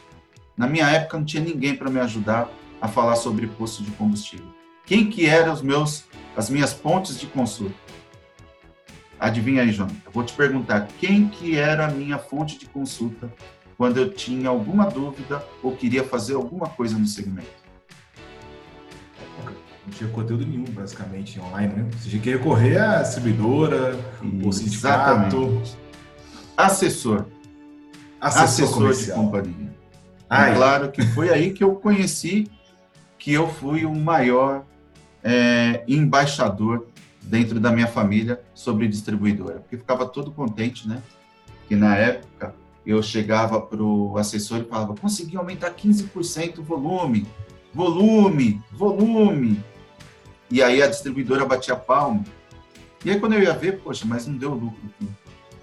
na minha época não tinha ninguém para me ajudar a falar sobre posto de combustível. Quem que eram os meus, as minhas pontes de consulta? Adivinha aí, João? Eu vou te perguntar quem que era a minha fonte de consulta quando eu tinha alguma dúvida ou queria fazer alguma coisa no segmento. Não tinha conteúdo nenhum, basicamente, online, né? Você tinha que recorrer à distribuidora, o sindicato. Assessor. Assessor, Assessor de companhia. Ai. Claro que foi aí que eu conheci que eu fui o maior é, embaixador dentro da minha família sobre distribuidora, porque ficava todo contente, né? Que na época eu chegava para o assessor e falava: consegui aumentar 15% o volume, volume, volume. E aí a distribuidora batia palmo. E aí quando eu ia ver, poxa, mas não deu o lucro que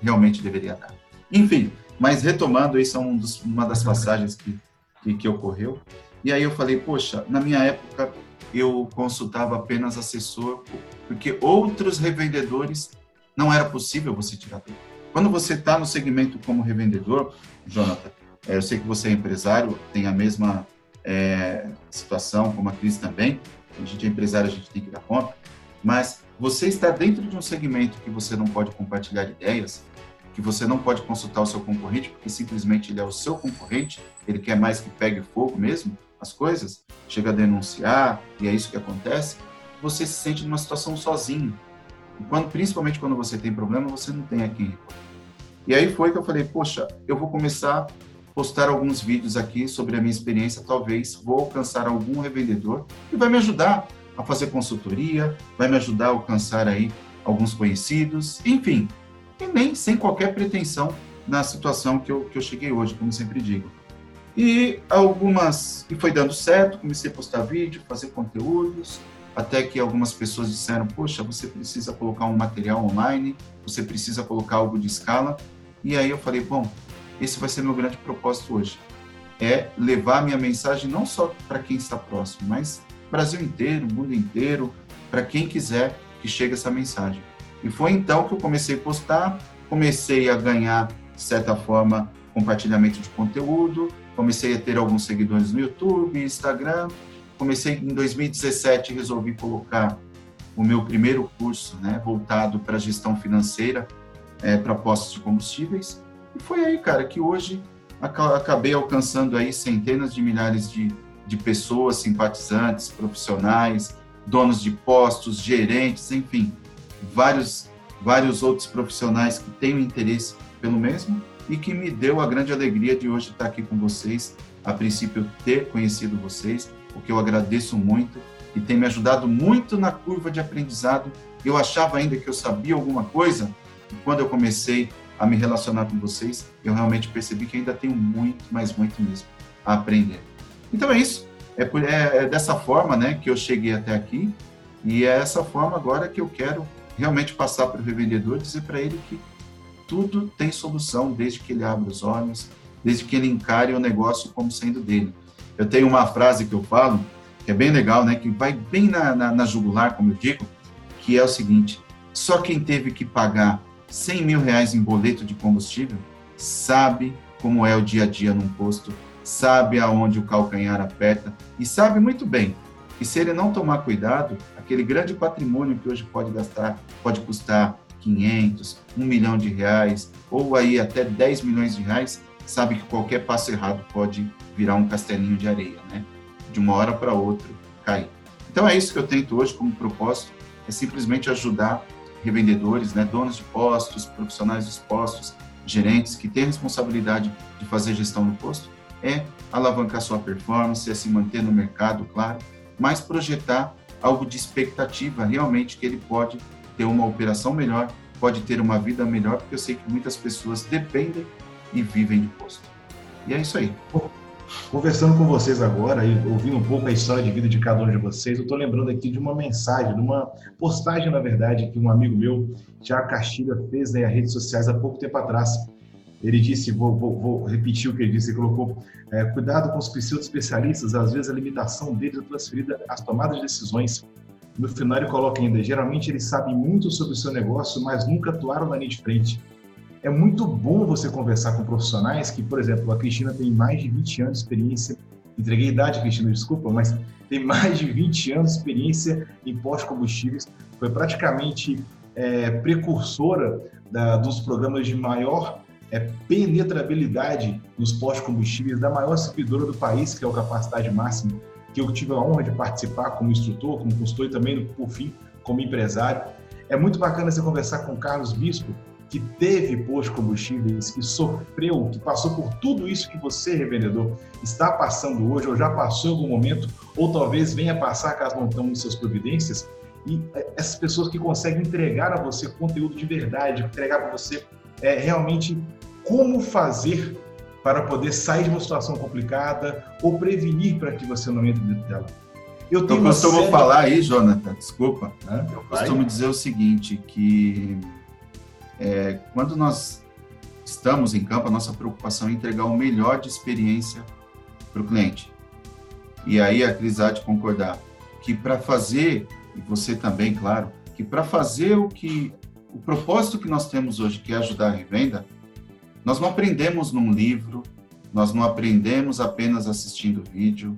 realmente deveria dar. Enfim, mas retomando, isso é um dos, uma das passagens que, que, que ocorreu. E aí eu falei, poxa, na minha época eu consultava apenas assessor, porque outros revendedores não era possível você tirar tudo. Quando você está no segmento como revendedor, Jonathan, é, eu sei que você é empresário, tem a mesma é, situação como a Cris também, a gente é empresário, a gente tem que dar conta, mas você está dentro de um segmento que você não pode compartilhar ideias, que você não pode consultar o seu concorrente, porque simplesmente ele é o seu concorrente, ele quer mais que pegue fogo mesmo, as coisas, chega a denunciar, e é isso que acontece, você se sente numa situação sozinho. E quando, principalmente quando você tem problema, você não tem a quem E aí foi que eu falei, poxa, eu vou começar postar alguns vídeos aqui sobre a minha experiência, talvez vou alcançar algum revendedor que vai me ajudar a fazer consultoria, vai me ajudar a alcançar aí alguns conhecidos, enfim, e nem sem qualquer pretensão na situação que eu, que eu cheguei hoje, como sempre digo. E algumas, e foi dando certo, comecei a postar vídeo, fazer conteúdos, até que algumas pessoas disseram, poxa, você precisa colocar um material online, você precisa colocar algo de escala, e aí eu falei, bom, esse vai ser meu grande propósito hoje, é levar minha mensagem não só para quem está próximo, mas Brasil inteiro, mundo inteiro, para quem quiser que chegue essa mensagem. E foi então que eu comecei a postar, comecei a ganhar, de certa forma, compartilhamento de conteúdo, comecei a ter alguns seguidores no YouTube, Instagram. Comecei em 2017, resolvi colocar o meu primeiro curso, né, voltado para gestão financeira, é, para postos de combustíveis. E foi aí, cara, que hoje acabei alcançando aí centenas de milhares de, de pessoas, simpatizantes, profissionais, donos de postos, gerentes, enfim, vários, vários outros profissionais que têm interesse pelo mesmo e que me deu a grande alegria de hoje estar aqui com vocês, a princípio ter conhecido vocês, o que eu agradeço muito e tem me ajudado muito na curva de aprendizado. Eu achava ainda que eu sabia alguma coisa, e quando eu comecei a me relacionar com vocês, eu realmente percebi que ainda tenho muito, mas muito mesmo a aprender. Então é isso. É, por, é, é dessa forma né, que eu cheguei até aqui e é essa forma agora que eu quero realmente passar para o revendedor, dizer para ele que tudo tem solução desde que ele abra os olhos, desde que ele encare o negócio como sendo dele. Eu tenho uma frase que eu falo, que é bem legal, né, que vai bem na, na, na jugular, como eu digo, que é o seguinte: só quem teve que pagar 100 mil reais em boleto de combustível sabe como é o dia a dia num posto, sabe aonde o calcanhar aperta e sabe muito bem que se ele não tomar cuidado, aquele grande patrimônio que hoje pode gastar, pode custar 500, 1 milhão de reais, ou aí até 10 milhões de reais, sabe que qualquer passo errado pode virar um castelinho de areia, né? De uma hora para outra cair. Então é isso que eu tento hoje como propósito, é simplesmente ajudar revendedores, né, donos de postos, profissionais dos postos, gerentes que têm responsabilidade de fazer gestão no posto, é alavancar sua performance, é se manter no mercado, claro, mas projetar algo de expectativa realmente que ele pode ter uma operação melhor, pode ter uma vida melhor, porque eu sei que muitas pessoas dependem e vivem de posto. E é isso aí. Conversando com vocês agora e ouvindo um pouco a história de vida de cada um de vocês, eu estou lembrando aqui de uma mensagem, de uma postagem, na verdade, que um amigo meu, Tiago Castilha, fez nas redes sociais há pouco tempo atrás. Ele disse, vou, vou, vou repetir o que ele disse, ele colocou, é, cuidado com os pseudo-especialistas, às vezes a limitação deles é transferida às tomadas de decisões no final ele coloca ainda, geralmente eles sabem muito sobre o seu negócio, mas nunca atuaram na linha de frente. É muito bom você conversar com profissionais que, por exemplo, a Cristina tem mais de 20 anos de experiência, entreguei idade, Cristina, desculpa, mas tem mais de 20 anos de experiência em pós-combustíveis, foi praticamente é, precursora da, dos programas de maior é, penetrabilidade nos pós-combustíveis da maior servidora do país, que é o Capacidade Máxima, que eu tive a honra de participar como instrutor, como consultor e também, por fim, como empresário. É muito bacana você conversar com o Carlos Bispo, que teve posto combustíveis, que sofreu, que passou por tudo isso que você, revendedor, está passando hoje, ou já passou em algum momento, ou talvez venha passar caso não tome suas providências, e é, essas pessoas que conseguem entregar a você conteúdo de verdade, entregar para você é, realmente como fazer para poder sair de uma situação complicada ou prevenir para que você não entre dentro dela. Eu, eu costumo série... falar aí, Jonathan, desculpa. Eu costumo dizer o seguinte, que é, quando nós estamos em campo, a nossa preocupação é entregar o melhor de experiência para o cliente. E aí a Cris há de concordar que para fazer, e você também, claro, que para fazer o que o propósito que nós temos hoje, que é ajudar a revenda, nós não aprendemos num livro, nós não aprendemos apenas assistindo vídeo,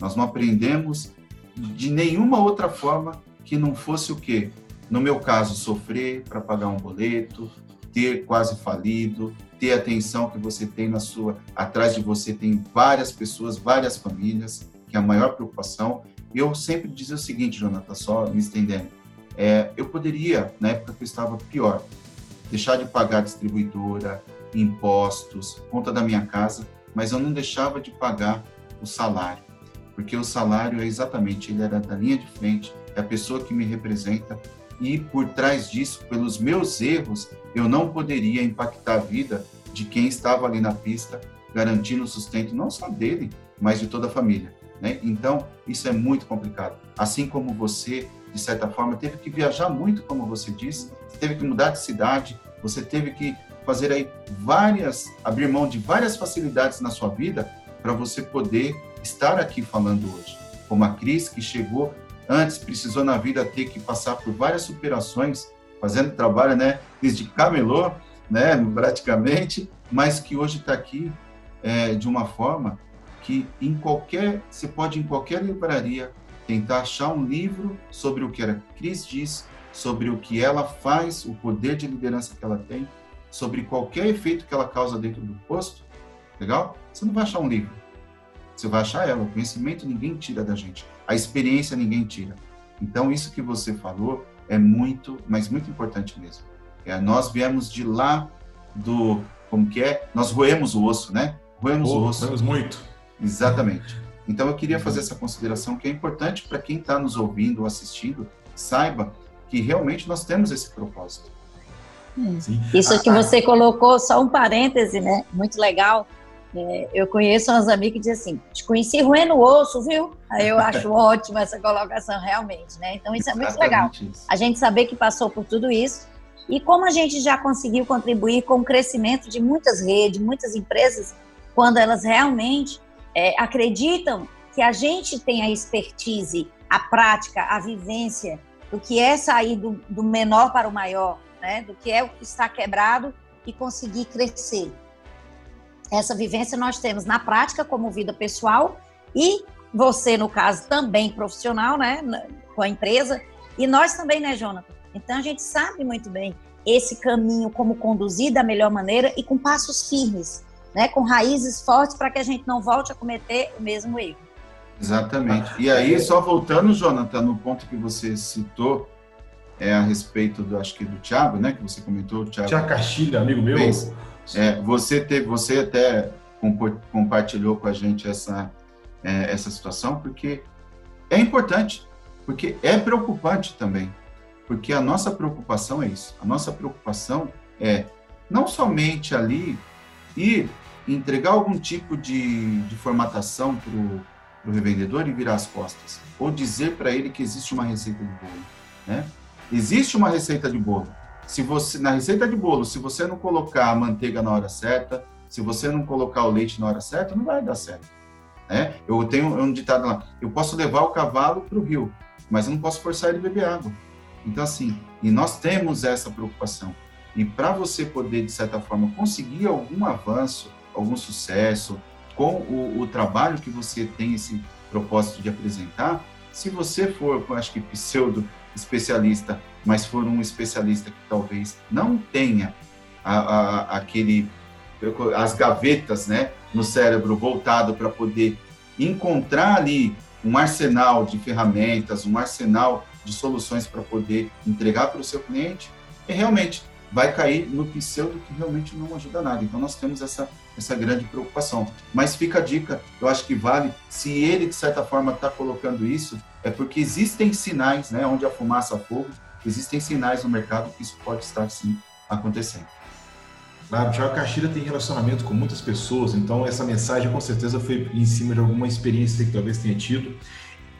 nós não aprendemos de nenhuma outra forma que não fosse o quê? No meu caso, sofrer para pagar um boleto, ter quase falido, ter atenção que você tem na sua, atrás de você tem várias pessoas, várias famílias, que é a maior preocupação. Eu sempre dizia o seguinte, Jonathan, só me estendendo, é, eu poderia, na época que eu estava pior, deixar de pagar distribuidora, impostos, conta da minha casa, mas eu não deixava de pagar o salário, porque o salário é exatamente, ele era da linha de frente, é a pessoa que me representa, e por trás disso, pelos meus erros, eu não poderia impactar a vida de quem estava ali na pista, garantindo o sustento não só dele, mas de toda a família. Né? Então, isso é muito complicado. Assim como você, de certa forma, teve que viajar muito, como você disse, teve que mudar de cidade, você teve que fazer aí várias, abrir mão de várias facilidades na sua vida para você poder estar aqui falando hoje. Como a Cris, que chegou antes, precisou na vida ter que passar por várias superações, fazendo trabalho, né, desde camelô, né, praticamente, mas que hoje está aqui é, de uma forma que em qualquer, você pode em qualquer livraria tentar achar um livro sobre o que a Cris diz, sobre o que ela faz, o poder de liderança que ela tem, sobre qualquer efeito que ela causa dentro do posto, legal? Você não vai achar um livro. Você vai achar ela. O conhecimento ninguém tira da gente. A experiência ninguém tira. Então, isso que você falou é muito, mas muito importante mesmo. É, nós viemos de lá do, como que é? Nós roemos o osso, né? Roemos oh, o osso. Roemos muito. Exatamente. Então eu queria fazer essa consideração que é importante para quem está nos ouvindo ou assistindo, saiba que realmente nós temos esse propósito. Hum. Isso que você colocou, só um parêntese, né? Muito legal. É, eu conheço umas amigas que dizem assim, te conheci roendo o osso, viu? Aí eu acho ótima essa colocação, realmente, né? Então isso é muito legal. Isso. A gente saber que passou por tudo isso e como a gente já conseguiu contribuir com o crescimento de muitas redes, muitas empresas, quando elas realmente é, acreditam que a gente tem a expertise, a prática, a vivência do que é sair do, do menor para o maior, né? do que é o que está quebrado e conseguir crescer. Essa vivência nós temos na prática como vida pessoal e você, no caso, também profissional, né, com a empresa, e nós também, né, Jonathan? Então a gente sabe muito bem esse caminho, como conduzir da melhor maneira e com passos firmes né, com raízes fortes para que a gente não volte a cometer o mesmo erro. Exatamente. E aí, só voltando, Jonathan, no ponto que você citou, é a respeito do, acho que do Thiago, né, que você comentou, Thiago. Tiago Castilho, amigo meu. Fez, é, você teve, você até compartilhou com a gente essa é, essa situação, porque é importante, porque é preocupante também, porque a nossa preocupação é isso. A nossa preocupação é não somente ali ir entregar algum tipo de, de formatação para o revendedor e virar as costas, ou dizer para ele que existe uma receita de bolo. Né? Existe uma receita de bolo. Se você na receita de bolo, se você não colocar a manteiga na hora certa, se você não colocar o leite na hora certa, não vai dar certo. Né? Eu tenho um ditado lá: eu posso levar o cavalo para o rio, mas eu não posso forçar ele a beber água. Então assim, e nós temos essa preocupação. E para você poder, de certa forma, conseguir algum avanço, algum sucesso com o, o, trabalho que você tem esse propósito de apresentar, se você for, acho que pseudo especialista, mas for um especialista que talvez não tenha a, a, aquele as gavetas, né, no cérebro voltado para poder encontrar ali um arsenal de ferramentas, um arsenal de soluções para poder entregar para o seu cliente, é realmente vai cair no pseudo que realmente não ajuda nada. Então nós temos essa, essa grande preocupação. Mas fica a dica, eu acho que vale, se ele de certa forma está colocando isso, é porque existem sinais, né, onde a fumaça fogo, existem sinais no mercado que isso pode estar sim acontecendo. Claro, o Thiago Caxira tem relacionamento com muitas pessoas, então essa mensagem com certeza foi em cima de alguma experiência que talvez tenha tido.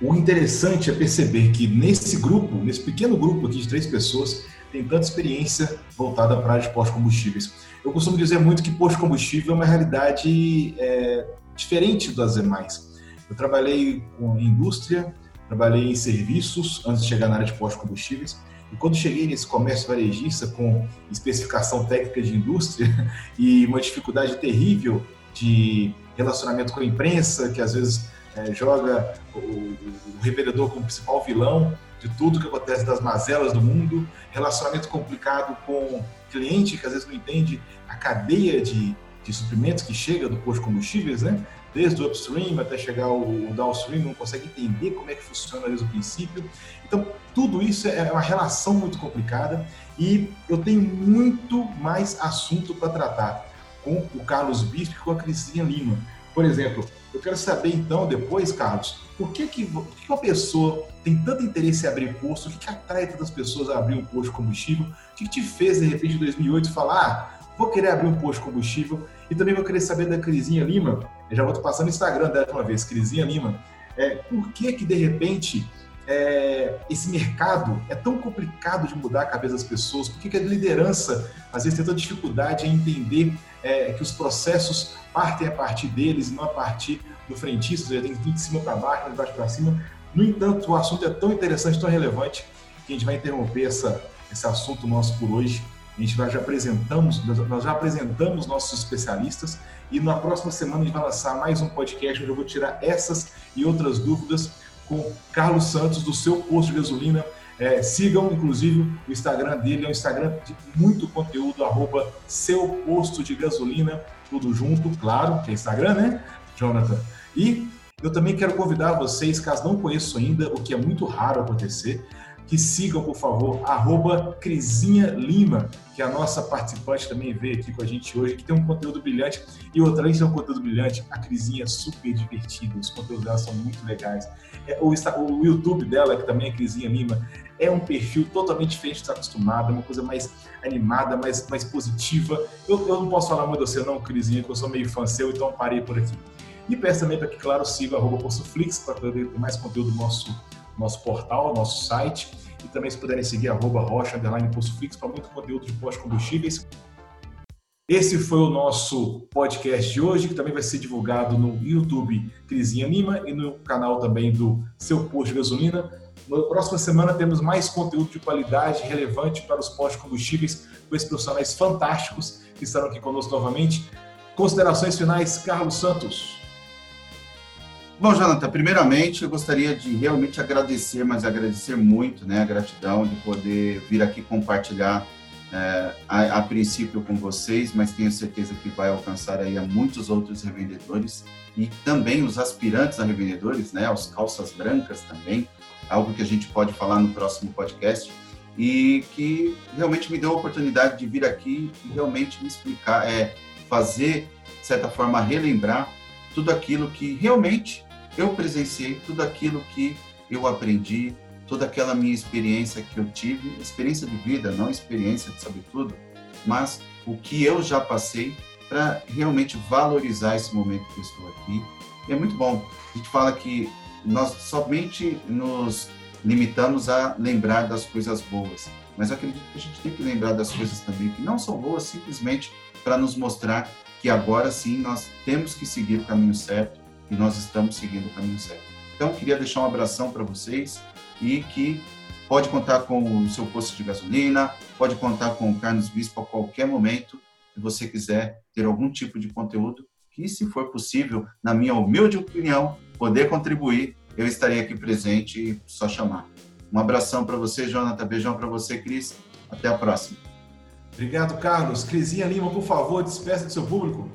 o interessante é perceber que nesse grupo, nesse pequeno grupo aqui de três pessoas, tem tanta experiência voltada para a área de pós-combustíveis. Eu costumo dizer muito que pós-combustível é uma realidade é, diferente das demais. Eu trabalhei com indústria, trabalhei em serviços antes de chegar na área de pós-combustíveis. E quando cheguei nesse comércio varejista com especificação técnica de indústria e uma dificuldade terrível de relacionamento com a imprensa, que às vezes é, joga o, o revendedor como principal vilão de tudo que acontece das mazelas do mundo, relacionamento complicado com cliente que às vezes não entende a cadeia de, de suprimentos que chega do posto de combustíveis, né? Desde o upstream até chegar o, downstream, não consegue entender como é que funciona desde o princípio. Então, tudo isso é uma relação muito complicada e eu tenho muito mais assunto para tratar com o Carlos Bispo e com a Cristina Lima. Por exemplo, eu quero saber então, depois, Carlos, por que, que, por que uma pessoa tem tanto interesse em abrir posto? O que, que atrai tantas pessoas a abrir um posto de combustível? O que, que te fez, de repente, em 2008, falar, ah, vou querer abrir um posto de combustível? E também vou querer saber da Crisinha Lima, eu já vou passando o Instagram dela de uma vez, Crisinha Lima, é, por que que, de repente, é, esse mercado é tão complicado de mudar a cabeça das pessoas? Por que, que a liderança, às vezes, tem tanta dificuldade em entender é, que os processos partem a partir deles e não a partir do frentista, ou seja, tem vir de cima para baixo, de baixo para cima. No entanto, o assunto é tão interessante, tão relevante, que a gente vai interromper essa, esse assunto nosso por hoje. A gente já apresentamos, nós já apresentamos nossos especialistas e na próxima semana a gente vai lançar mais um podcast onde eu vou tirar essas e outras dúvidas com Carlos Santos, do seu posto de gasolina. É, sigam, inclusive, o Instagram dele, é um Instagram de muito conteúdo, arroba seu posto de gasolina, tudo junto, claro, que é Instagram, né, Jonathan? E eu também quero convidar vocês, caso não conheçam ainda, o que é muito raro acontecer, que sigam, por favor, arroba Crisinha Lima, que é a nossa participante também veio aqui com a gente hoje, que tem um conteúdo brilhante. E outra, além de ter um conteúdo brilhante, a Crisinha é super divertida, os conteúdos dela são muito legais. É, o, o YouTube dela, que também é Crisinha Lima, é um perfil totalmente diferente de estar acostumado, é uma coisa mais animada, mais, mais positiva. Eu, eu não posso falar muito de você não, Crisinha, que eu sou meio fã seu, então parei por aqui. E peço também para que, claro, siga arroba PossoFlix para poder ter mais conteúdo do nosso nosso portal, nosso site. E também se puderem seguir arroba rocha, underline Flix, para muito conteúdo de pós-combustíveis. Esse foi o nosso podcast de hoje, que também vai ser divulgado no YouTube Crisinha Lima e no canal também do Seu Posto de Gasolina. Na próxima semana temos mais conteúdo de qualidade relevante para os pós-combustíveis com esses profissionais fantásticos que estarão aqui conosco novamente. Considerações finais, Carlos Santos. Bom, Jonathan, primeiramente eu gostaria de realmente agradecer, mas agradecer muito, né, a gratidão de poder vir aqui compartilhar é, a, a, princípio com vocês, mas tenho certeza que vai alcançar aí a muitos outros revendedores e também os aspirantes a revendedores, né, os calças brancas também, algo que a gente pode falar no próximo podcast e que realmente me deu a oportunidade de vir aqui e realmente me explicar, é, fazer, de certa forma, relembrar tudo aquilo que realmente eu presenciei tudo aquilo que eu aprendi, toda aquela minha experiência que eu tive, experiência de vida, não experiência de saber tudo, mas o que eu já passei para realmente valorizar esse momento que eu estou aqui. E é muito bom. A gente fala que nós somente nos limitamos a lembrar das coisas boas, mas eu acredito que a gente tem que lembrar das coisas também que não são boas simplesmente para nos mostrar que agora sim nós temos que seguir o caminho certo e nós estamos seguindo o caminho certo. Então, queria deixar um abração para vocês e que pode contar com o seu posto de gasolina, pode contar com o Carlos Bispo a qualquer momento, se você quiser ter algum tipo de conteúdo, que se for possível, na minha humilde opinião, poder contribuir, eu estarei aqui presente e só chamar. Um abração para você, Jonathan, beijão para você, Cris. Até a próxima. Obrigado, Carlos. Crisinha Lima, por favor, despeça do seu público.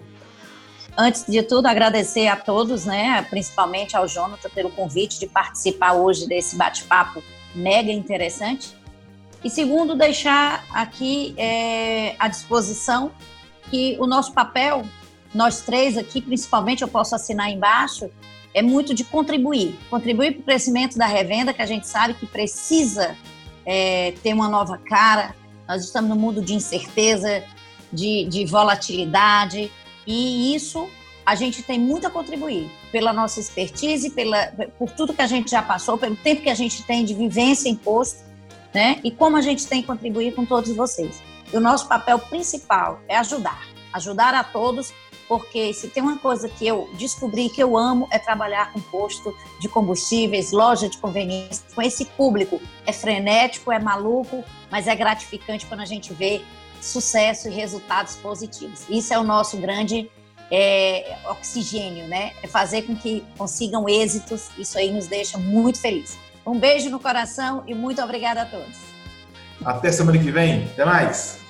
Antes de tudo, agradecer a todos, né, principalmente ao Jonathan, pelo convite de participar hoje desse bate-papo mega interessante. E segundo, deixar aqui é, à disposição que o nosso papel, nós três aqui, principalmente, eu posso assinar embaixo, é muito de contribuir. Contribuir para o crescimento da revenda, que a gente sabe que precisa é, ter uma nova cara. Nós estamos no mundo de incerteza, de, de volatilidade, e isso a gente tem muito a contribuir pela nossa expertise, pela, por tudo que a gente já passou, pelo tempo que a gente tem de vivência em posto, né? E como a gente tem que contribuir com todos vocês. E o nosso papel principal é ajudar, ajudar a todos, porque se tem uma coisa que eu descobri que eu amo é trabalhar com posto de combustíveis, loja de conveniência, com esse público. É frenético, é maluco, mas é gratificante quando a gente vê sucesso e resultados positivos. Isso é o nosso grande é, oxigênio, né? É fazer com que consigam êxitos. Isso aí nos deixa muito felizes. Um beijo no coração e muito obrigada a todos. Até semana que vem. Até mais.